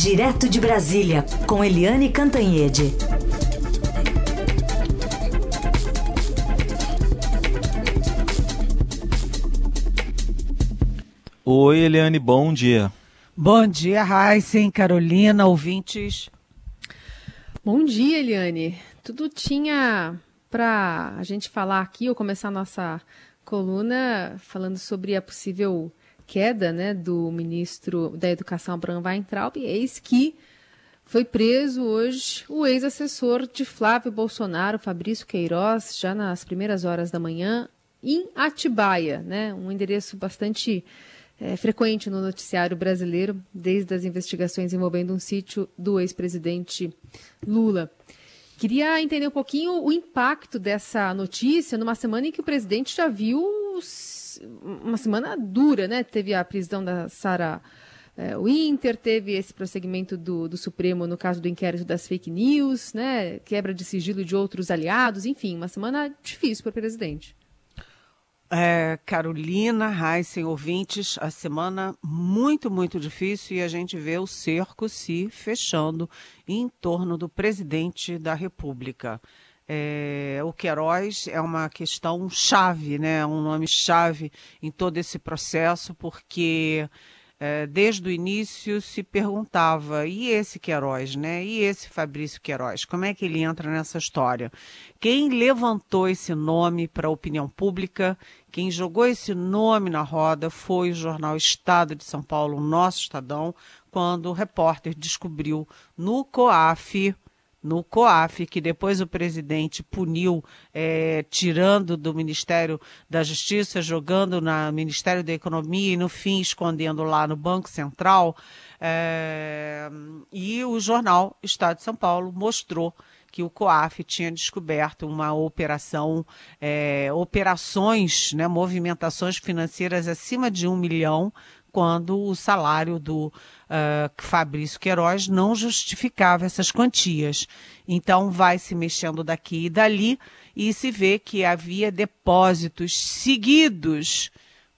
Direto de Brasília, com Eliane Cantanhede. Oi, Eliane, bom dia. Bom dia, Heisen, Carolina, ouvintes. Bom dia, Eliane. Tudo tinha para a gente falar aqui, ou começar a nossa coluna falando sobre a possível queda né, do ministro da Educação, Abraham Weintraub, eis que foi preso hoje o ex-assessor de Flávio Bolsonaro, Fabrício Queiroz, já nas primeiras horas da manhã, em Atibaia, né, um endereço bastante é, frequente no noticiário brasileiro, desde as investigações envolvendo um sítio do ex-presidente Lula. Queria entender um pouquinho o impacto dessa notícia numa semana em que o presidente já viu uma semana dura, né? Teve a prisão da Sara é, Winter, teve esse prosseguimento do, do, Supremo no caso do inquérito das fake news, né? Quebra de sigilo de outros aliados, enfim, uma semana difícil para o presidente. É, Carolina, Heisen, ouvintes, a semana muito, muito difícil e a gente vê o cerco se fechando em torno do presidente da República. É, o Queiroz é uma questão chave, né? um nome chave em todo esse processo, porque desde o início se perguntava, e esse Queiroz, né? E esse Fabrício Queiroz, como é que ele entra nessa história? Quem levantou esse nome para a opinião pública, quem jogou esse nome na roda foi o jornal Estado de São Paulo, nosso Estadão, quando o repórter descobriu no COAF, no COAF, que depois o presidente puniu, é, tirando do Ministério da Justiça, jogando no Ministério da Economia e, no fim, escondendo lá no Banco Central. É, e o jornal Estado de São Paulo mostrou que o COAF tinha descoberto uma operação, é, operações, né, movimentações financeiras acima de um milhão quando o salário do uh, Fabrício Queiroz não justificava essas quantias. Então vai se mexendo daqui e dali e se vê que havia depósitos seguidos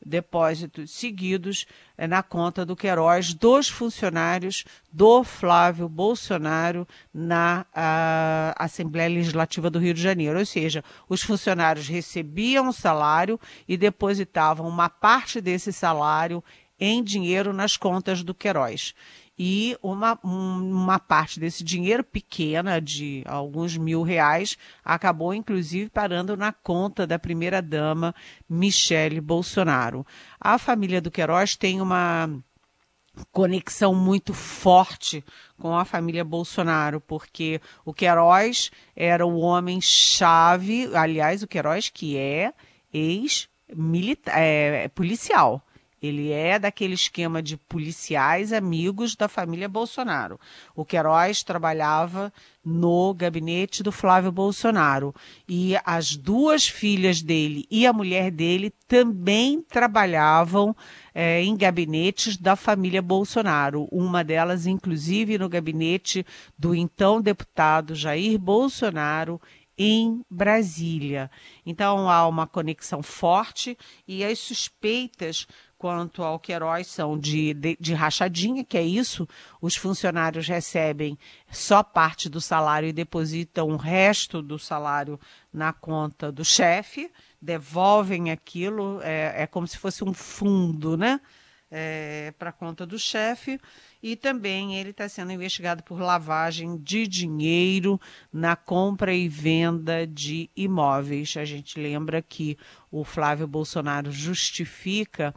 depósitos seguidos eh, na conta do Queiroz dos funcionários do Flávio Bolsonaro na uh, Assembleia Legislativa do Rio de Janeiro. Ou seja, os funcionários recebiam salário e depositavam uma parte desse salário em dinheiro nas contas do Queiroz. E uma, uma parte desse dinheiro pequena, de alguns mil reais, acabou inclusive parando na conta da primeira-dama Michele Bolsonaro. A família do Queiroz tem uma conexão muito forte com a família Bolsonaro, porque o Queiroz era o homem-chave, aliás, o Queiroz que é ex-policial. É, policial ele é daquele esquema de policiais amigos da família Bolsonaro. O Queiroz trabalhava no gabinete do Flávio Bolsonaro. E as duas filhas dele e a mulher dele também trabalhavam é, em gabinetes da família Bolsonaro. Uma delas, inclusive, no gabinete do então deputado Jair Bolsonaro em Brasília. Então há uma conexão forte e as suspeitas quanto ao Queiroz são de, de, de, rachadinha, que é isso, os funcionários recebem só parte do salário e depositam o resto do salário na conta do chefe, devolvem aquilo, é, é como se fosse um fundo, né? É, para conta do chefe e também ele está sendo investigado por lavagem de dinheiro na compra e venda de imóveis. A gente lembra que o Flávio Bolsonaro justifica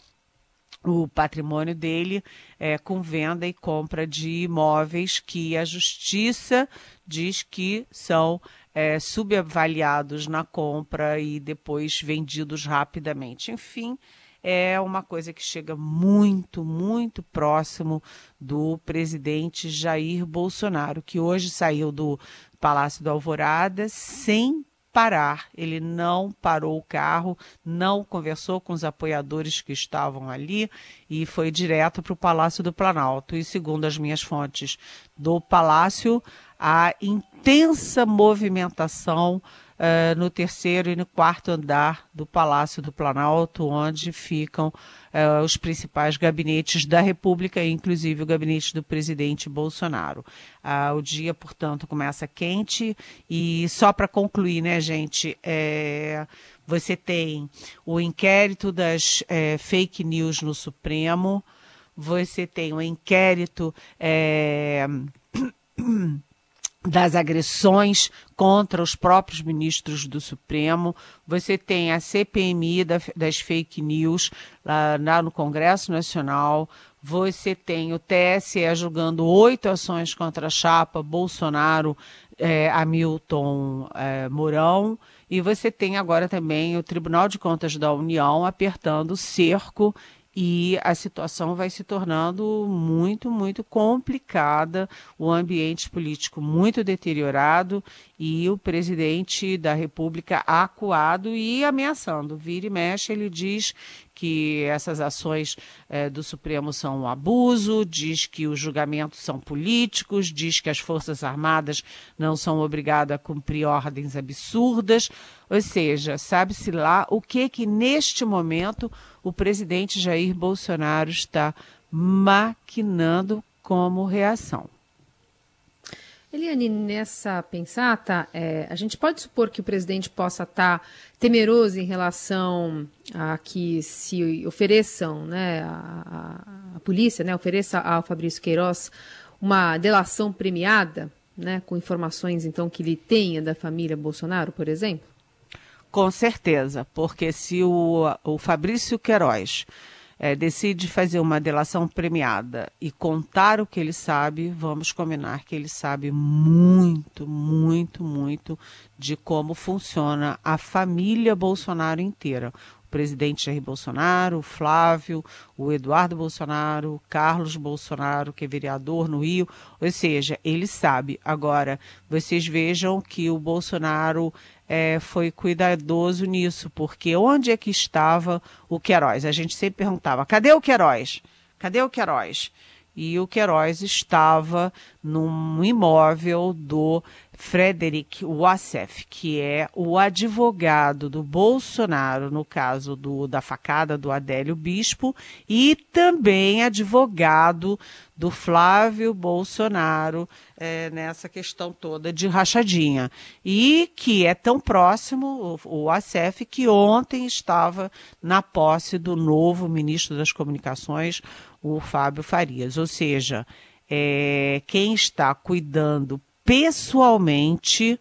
o patrimônio dele é, com venda e compra de imóveis que a justiça diz que são é, subavaliados na compra e depois vendidos rapidamente. Enfim, é uma coisa que chega muito, muito próximo do presidente Jair Bolsonaro, que hoje saiu do Palácio do Alvorada sem parar. Ele não parou o carro, não conversou com os apoiadores que estavam ali e foi direto para o Palácio do Planalto. E segundo as minhas fontes do Palácio, a intensa movimentação uh, no terceiro e no quarto andar do Palácio do Planalto, onde ficam uh, os principais gabinetes da República, inclusive o gabinete do presidente Bolsonaro. Uh, o dia, portanto, começa quente e só para concluir, né, gente, é, você tem o inquérito das é, fake news no Supremo, você tem o inquérito é, das agressões contra os próprios ministros do Supremo. Você tem a CPMI da, das fake news lá, lá, no Congresso Nacional. Você tem o TSE julgando oito ações contra a chapa Bolsonaro, é, Hamilton é, Mourão. E você tem agora também o Tribunal de Contas da União apertando o cerco e a situação vai se tornando muito, muito complicada, o ambiente político muito deteriorado e o presidente da República acuado e ameaçando. Vira e mexe, ele diz que essas ações eh, do Supremo são um abuso, diz que os julgamentos são políticos, diz que as Forças Armadas não são obrigadas a cumprir ordens absurdas, ou seja, sabe-se lá o que que neste momento o presidente Jair Bolsonaro está maquinando como reação. Eliane, nessa pensata, é, a gente pode supor que o presidente possa estar tá temeroso em relação a que se ofereçam, né, a, a, a polícia, né, ofereça ao Fabrício Queiroz uma delação premiada, né, com informações então que ele tenha da família Bolsonaro, por exemplo? Com certeza, porque se o, o Fabrício Queiroz é, decide fazer uma delação premiada e contar o que ele sabe, vamos combinar que ele sabe muito, muito, muito de como funciona a família Bolsonaro inteira presidente Jair Bolsonaro, o Flávio, o Eduardo Bolsonaro, o Carlos Bolsonaro, que é vereador no Rio, ou seja, ele sabe. Agora, vocês vejam que o Bolsonaro é, foi cuidadoso nisso, porque onde é que estava o Queiroz? A gente sempre perguntava: cadê o Queiroz? Cadê o Queiroz? E o Queiroz estava num imóvel do Frederic Wassef, que é o advogado do Bolsonaro, no caso do, da facada do Adélio Bispo, e também advogado do Flávio Bolsonaro é, nessa questão toda de rachadinha. E que é tão próximo, o, o que ontem estava na posse do novo ministro das Comunicações, o Fábio Farias. Ou seja, é, quem está cuidando pessoalmente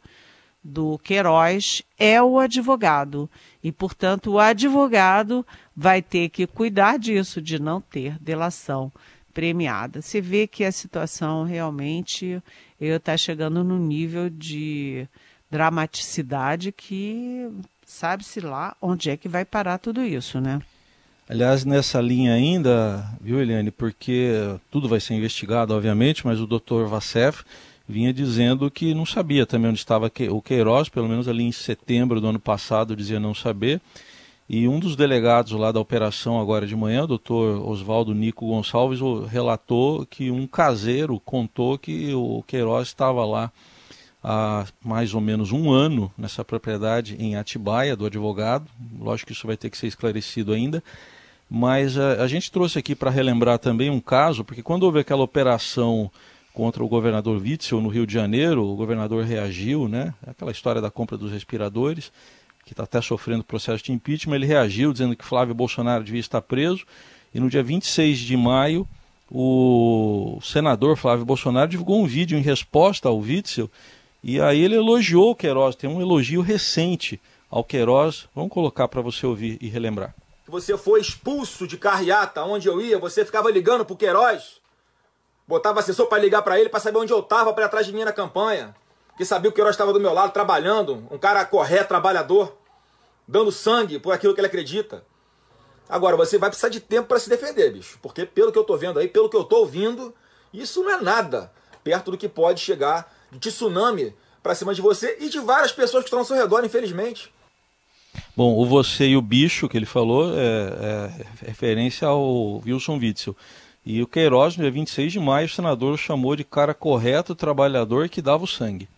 do Queiroz é o advogado. E, portanto, o advogado vai ter que cuidar disso, de não ter delação premiada. Você vê que a situação realmente está chegando no nível de dramaticidade que sabe-se lá onde é que vai parar tudo isso, né? Aliás, nessa linha ainda, viu, Eliane, porque tudo vai ser investigado, obviamente, mas o doutor Vassef vinha dizendo que não sabia também onde estava o Queiroz, pelo menos ali em setembro do ano passado dizia não saber. E um dos delegados lá da operação agora de manhã, o doutor Oswaldo Nico Gonçalves, relatou que um caseiro contou que o Queiroz estava lá há mais ou menos um ano nessa propriedade em Atibaia, do advogado. Lógico que isso vai ter que ser esclarecido ainda. Mas a, a gente trouxe aqui para relembrar também um caso, porque quando houve aquela operação contra o governador Witzel no Rio de Janeiro, o governador reagiu, né? Aquela história da compra dos respiradores, que está até sofrendo processo de impeachment, ele reagiu dizendo que Flávio Bolsonaro devia estar preso. E no dia 26 de maio, o senador Flávio Bolsonaro divulgou um vídeo em resposta ao Witzel, e aí ele elogiou o Queiroz, tem um elogio recente ao Queiroz. Vamos colocar para você ouvir e relembrar. Você foi expulso de carreata, onde eu ia, você ficava ligando pro Queiroz Botava assessor para ligar para ele para saber onde eu tava para atrás de mim na campanha. Que sabia que o Queiroz estava do meu lado trabalhando, um cara correto, trabalhador, dando sangue por aquilo que ele acredita. Agora, você vai precisar de tempo para se defender, bicho. Porque pelo que eu tô vendo aí, pelo que eu tô ouvindo, isso não é nada perto do que pode chegar de tsunami para cima de você e de várias pessoas que estão ao seu redor, infelizmente. Bom, o você e o bicho que ele falou é, é referência ao Wilson Witzel. E o Queiroz, no dia 26 de maio, o senador o chamou de cara correto, trabalhador que dava o sangue.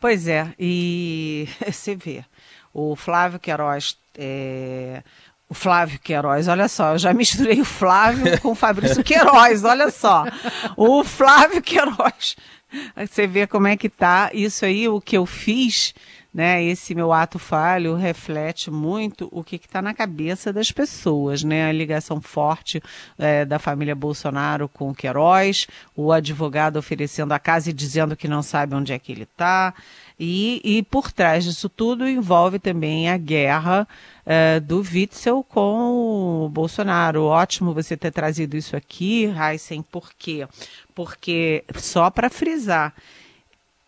Pois é, e você vê, o Flávio Queiroz é, o Flávio Queiroz, olha só, eu já misturei o Flávio com o Fabrício Queiroz, olha só. O Flávio Queiroz. Você vê como é que tá. Isso aí, o que eu fiz, né? Esse meu ato falho reflete muito o que está na cabeça das pessoas, né? A ligação forte é, da família Bolsonaro com o Queiroz, o advogado oferecendo a casa e dizendo que não sabe onde é que ele está. E, e por trás disso tudo envolve também a guerra uh, do Witzel com o Bolsonaro. Ótimo você ter trazido isso aqui, Heisen, por quê? Porque, só para frisar,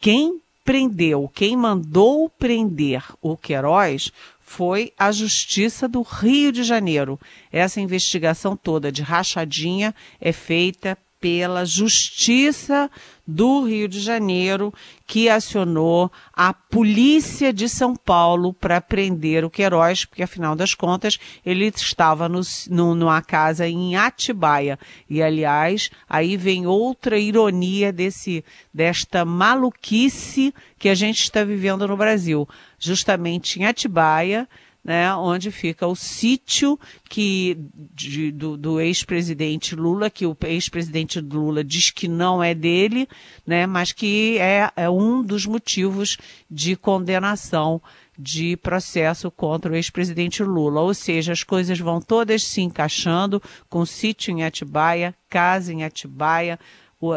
quem prendeu, quem mandou prender o Queiroz foi a Justiça do Rio de Janeiro. Essa investigação toda de rachadinha é feita pela Justiça do Rio de Janeiro, que acionou a Polícia de São Paulo para prender o Queiroz, porque afinal das contas ele estava no, no, numa casa em Atibaia. E aliás, aí vem outra ironia desse, desta maluquice que a gente está vivendo no Brasil. Justamente em Atibaia, né, onde fica o sítio que de, do, do ex-presidente Lula, que o ex-presidente Lula diz que não é dele, né, mas que é, é um dos motivos de condenação de processo contra o ex-presidente Lula. Ou seja, as coisas vão todas se encaixando com sítio em Atibaia, casa em Atibaia.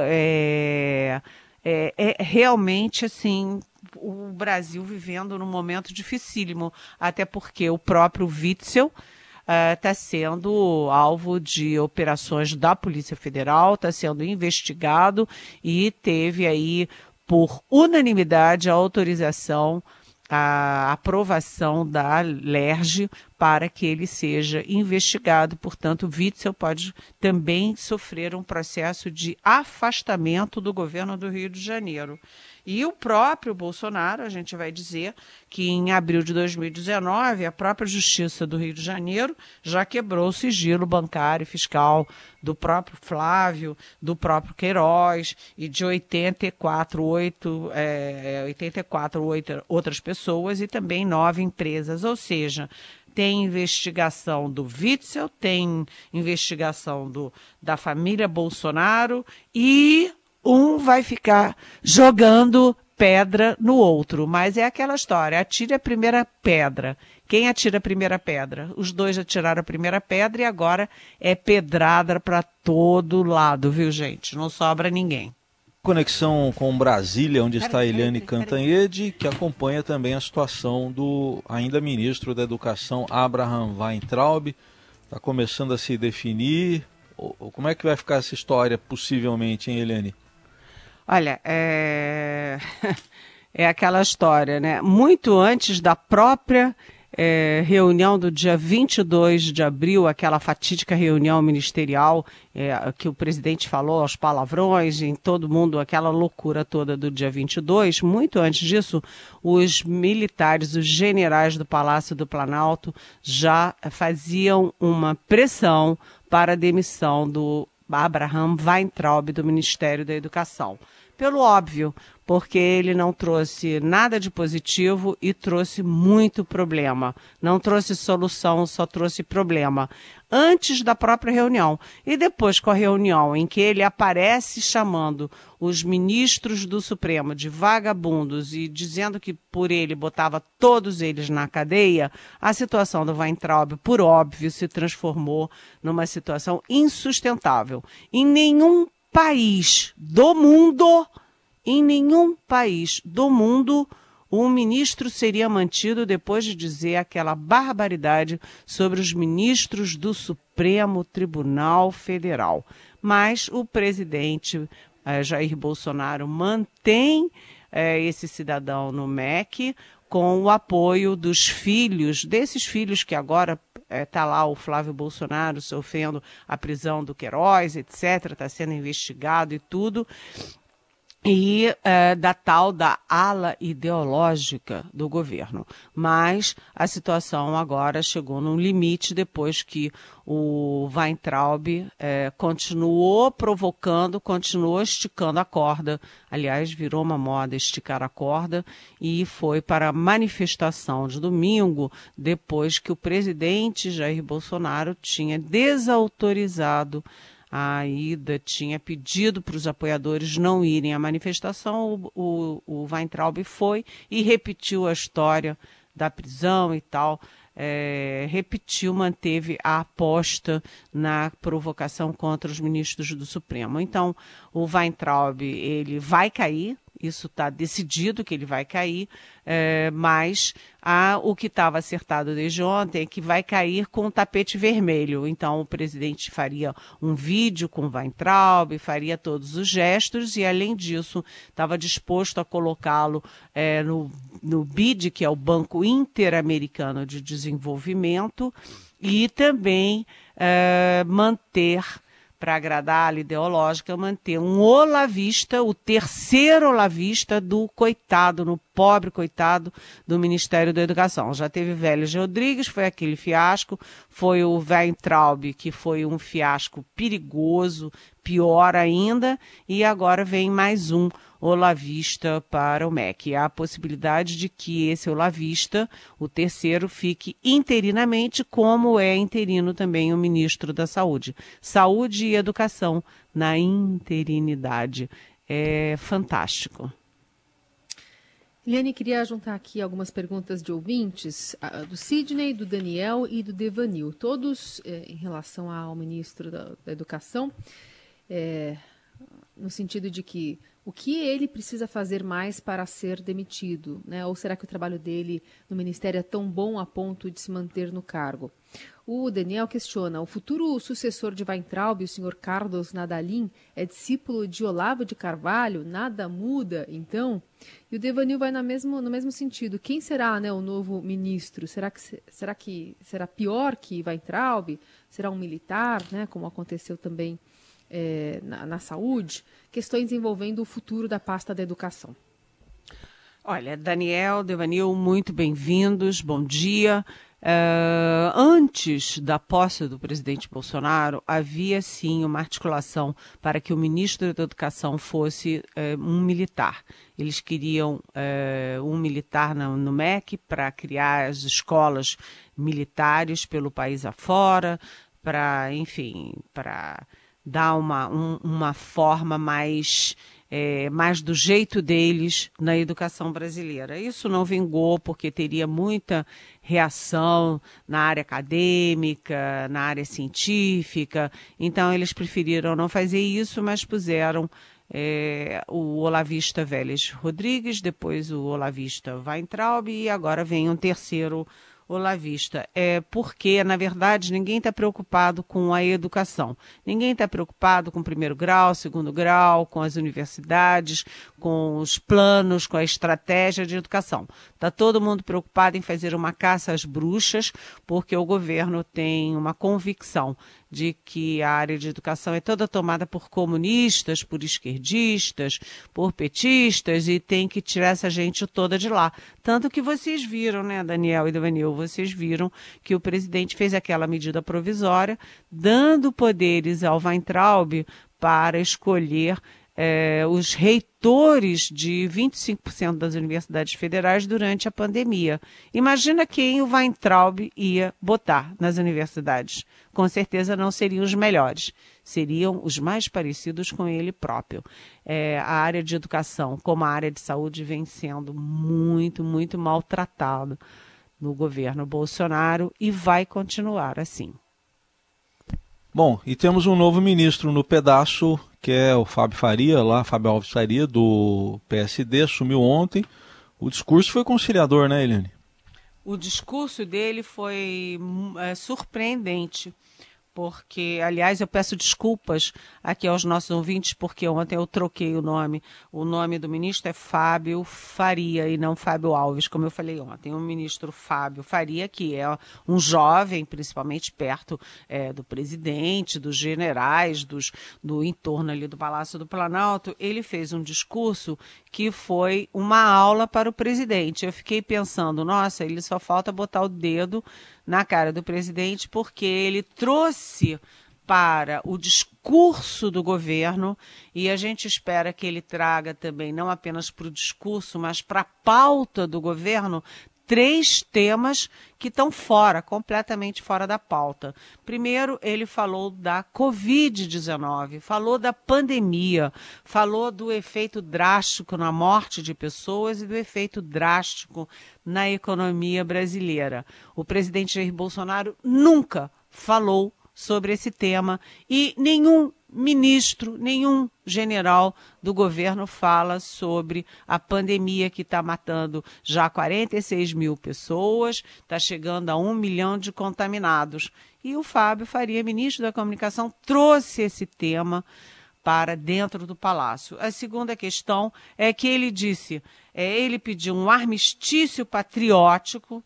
É, é, é realmente assim o Brasil vivendo num momento dificílimo, até porque o próprio Witzel está eh, uh, sendo alvo de operações da Polícia Federal, está sendo investigado e teve aí, por unanimidade, a autorização a aprovação da LERJ para que ele seja investigado. Portanto, Witzel pode também sofrer um processo de afastamento do governo do Rio de Janeiro. E o próprio Bolsonaro, a gente vai dizer que em abril de 2019, a própria Justiça do Rio de Janeiro já quebrou o sigilo bancário e fiscal do próprio Flávio, do próprio Queiroz e de 84, 8, é, 84 8 outras pessoas e também nove empresas. Ou seja, tem investigação do Witzel, tem investigação do, da família Bolsonaro e um vai ficar jogando pedra no outro. Mas é aquela história: atire a primeira pedra. Quem atira a primeira pedra? Os dois atiraram a primeira pedra e agora é pedrada para todo lado, viu, gente? Não sobra ninguém. Conexão com Brasília, onde está a Eliane Cantanhede, que acompanha também a situação do ainda ministro da Educação, Abraham Weintraub. Está começando a se definir. Como é que vai ficar essa história, possivelmente, hein, Eliane? Olha, é... é aquela história, né? Muito antes da própria é, reunião do dia 22 de abril, aquela fatídica reunião ministerial é, que o presidente falou aos palavrões em todo mundo, aquela loucura toda do dia 22, muito antes disso, os militares, os generais do Palácio do Planalto já faziam uma pressão para a demissão do Abraham Weintraub do Ministério da Educação pelo óbvio, porque ele não trouxe nada de positivo e trouxe muito problema. Não trouxe solução, só trouxe problema. Antes da própria reunião. E depois, com a reunião em que ele aparece chamando os ministros do Supremo de vagabundos e dizendo que por ele botava todos eles na cadeia, a situação do Weintraub, por óbvio, se transformou numa situação insustentável. Em nenhum país do mundo, em nenhum país do mundo, um ministro seria mantido depois de dizer aquela barbaridade sobre os ministros do Supremo Tribunal Federal. Mas o presidente eh, Jair Bolsonaro mantém eh, esse cidadão no MEC com o apoio dos filhos, desses filhos que agora está é, lá o Flávio Bolsonaro sofrendo a prisão do Queiroz, etc., está sendo investigado e tudo. E é, da tal da ala ideológica do governo. Mas a situação agora chegou num limite depois que o Weintraub é, continuou provocando, continuou esticando a corda. Aliás, virou uma moda esticar a corda e foi para a manifestação de domingo, depois que o presidente Jair Bolsonaro tinha desautorizado a ida tinha pedido para os apoiadores não irem à manifestação, o, o, o Weintraub foi e repetiu a história da prisão e tal. É, repetiu, manteve a aposta na provocação contra os ministros do Supremo. Então, o Weintraub ele vai cair, isso está decidido que ele vai cair, é, mas a, o que estava acertado desde ontem é que vai cair com o tapete vermelho. Então, o presidente faria um vídeo com Weintraub, faria todos os gestos e, além disso, estava disposto a colocá-lo é, no, no BID, que é o Banco Interamericano de Desenvolvimento, e também é, manter para agradar a ideológica, manter um olavista, o terceiro olavista do coitado, no pobre coitado do Ministério da Educação. Já teve Vélez Rodrigues, foi aquele fiasco, foi o Weintraub, que foi um fiasco perigoso, pior ainda, e agora vem mais um olavista para o MEC. Há a possibilidade de que esse olavista, o terceiro, fique interinamente, como é interino também o ministro da Saúde. Saúde e educação na interinidade. É fantástico. Eliane, queria juntar aqui algumas perguntas de ouvintes, do Sidney, do Daniel e do Devanil, todos é, em relação ao ministro da, da Educação, é, no sentido de que o que ele precisa fazer mais para ser demitido? Né? Ou será que o trabalho dele no Ministério é tão bom a ponto de se manter no cargo? O Daniel questiona: o futuro sucessor de Weintraub, o senhor Carlos Nadalim, é discípulo de Olavo de Carvalho? Nada muda, então? E o Devanil vai no mesmo, no mesmo sentido. Quem será né, o novo ministro? Será que, será que será pior que Weintraub? Será um militar, né, como aconteceu também é, na, na saúde, questões envolvendo o futuro da pasta da educação. Olha, Daniel, Devanil, muito bem-vindos, bom dia. Uh, antes da posse do presidente Bolsonaro, havia sim uma articulação para que o ministro da Educação fosse uh, um militar. Eles queriam uh, um militar no, no MEC para criar as escolas militares pelo país afora, para, enfim, para dar uma, um, uma forma mais, é, mais do jeito deles na educação brasileira. Isso não vingou porque teria muita reação na área acadêmica, na área científica, então eles preferiram não fazer isso, mas puseram é, o Olavista Vélez Rodrigues, depois o Olavista Weintraub e agora vem um terceiro Olavista, é porque, na verdade, ninguém está preocupado com a educação. Ninguém está preocupado com o primeiro grau, segundo grau, com as universidades, com os planos, com a estratégia de educação. Está todo mundo preocupado em fazer uma caça às bruxas, porque o governo tem uma convicção de que a área de educação é toda tomada por comunistas, por esquerdistas, por petistas e tem que tirar essa gente toda de lá. Tanto que vocês viram, né, Daniel e Devanil, vocês viram que o presidente fez aquela medida provisória, dando poderes ao Weintraub para escolher é, os reitores de 25% das universidades federais durante a pandemia. Imagina quem o Weintraub ia botar nas universidades. Com certeza não seriam os melhores, seriam os mais parecidos com ele próprio. É, a área de educação, como a área de saúde, vem sendo muito, muito maltratada no governo Bolsonaro e vai continuar assim. Bom, e temos um novo ministro no pedaço que é o Fábio Faria, lá, Fábio Alves Faria, do PSD, assumiu ontem. O discurso foi conciliador, né, Eliane? O discurso dele foi é, surpreendente, porque, aliás, eu peço desculpas aqui aos nossos ouvintes, porque ontem eu troquei o nome. O nome do ministro é Fábio Faria e não Fábio Alves, como eu falei ontem. O ministro Fábio Faria, que é um jovem, principalmente perto é, do presidente, dos generais, dos, do entorno ali do Palácio do Planalto, ele fez um discurso que foi uma aula para o presidente. Eu fiquei pensando, nossa, ele só falta botar o dedo na cara do presidente, porque ele trouxe para o discurso do governo e a gente espera que ele traga também, não apenas para o discurso, mas para a pauta do governo, três temas que estão fora, completamente fora da pauta. Primeiro, ele falou da Covid-19, falou da pandemia, falou do efeito drástico na morte de pessoas e do efeito drástico na economia brasileira. O presidente Jair Bolsonaro nunca falou sobre esse tema e nenhum ministro, nenhum general do governo fala sobre a pandemia que está matando já 46 mil pessoas, está chegando a um milhão de contaminados. E o Fábio Faria, ministro da Comunicação, trouxe esse tema para dentro do palácio. A segunda questão é que ele disse, é, ele pediu um armistício patriótico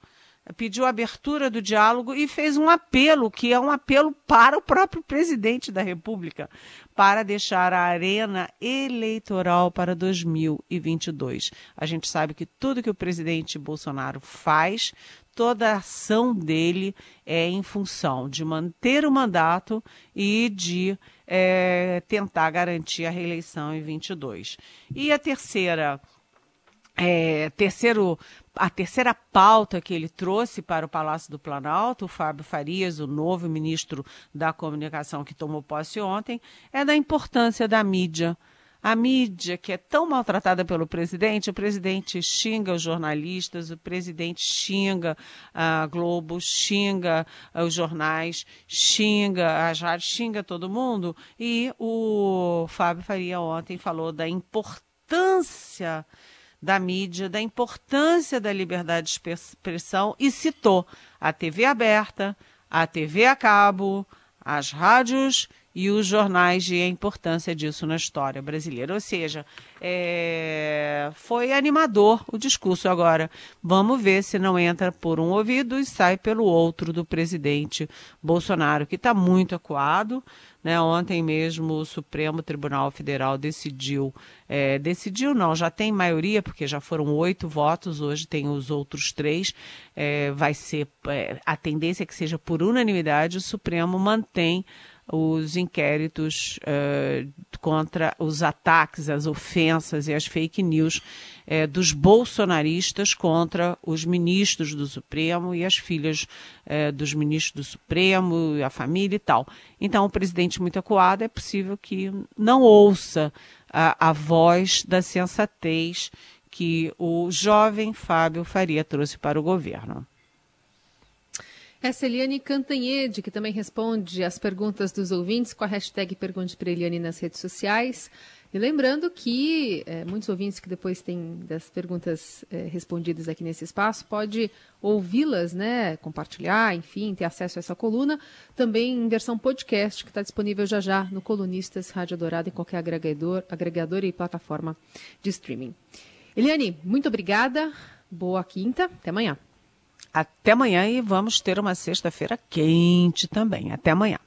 pediu a abertura do diálogo e fez um apelo, que é um apelo para o próprio presidente da República, para deixar a arena eleitoral para 2022. A gente sabe que tudo que o presidente Bolsonaro faz, toda a ação dele é em função de manter o mandato e de é, tentar garantir a reeleição em 22. E a terceira é, terceiro, a terceira pauta que ele trouxe para o Palácio do Planalto, o Fábio Farias, o novo ministro da Comunicação que tomou posse ontem, é da importância da mídia. A mídia, que é tão maltratada pelo presidente, o presidente xinga os jornalistas, o presidente xinga a Globo, xinga os jornais, xinga as rádios, xinga todo mundo. E o Fábio Faria ontem falou da importância da mídia, da importância da liberdade de expressão e citou a TV aberta, a TV a cabo, as rádios e os jornais e a importância disso na história brasileira. Ou seja, é, foi animador o discurso. Agora, vamos ver se não entra por um ouvido e sai pelo outro do presidente Bolsonaro, que está muito acuado. Né? Ontem mesmo o Supremo Tribunal Federal decidiu, é, decidiu não, já tem maioria, porque já foram oito votos, hoje tem os outros três, é, vai ser, é, a tendência é que seja por unanimidade, o Supremo mantém os inquéritos uh, contra os ataques, as ofensas e as fake news uh, dos bolsonaristas contra os ministros do Supremo e as filhas uh, dos ministros do Supremo, a família e tal. Então, o presidente muito acuado é possível que não ouça a, a voz da sensatez que o jovem Fábio Faria trouxe para o governo. Essa é Eliane Cantanhede, que também responde as perguntas dos ouvintes com a hashtag Pergunte para Eliane nas redes sociais. E lembrando que é, muitos ouvintes que depois têm das perguntas é, respondidas aqui nesse espaço, pode ouvi-las, né, compartilhar, enfim, ter acesso a essa coluna, também em versão podcast, que está disponível já já no Colunistas Rádio Dourado, em qualquer agregador, agregador e plataforma de streaming. Eliane, muito obrigada, boa quinta, até amanhã. Até amanhã e vamos ter uma sexta-feira quente também. Até amanhã.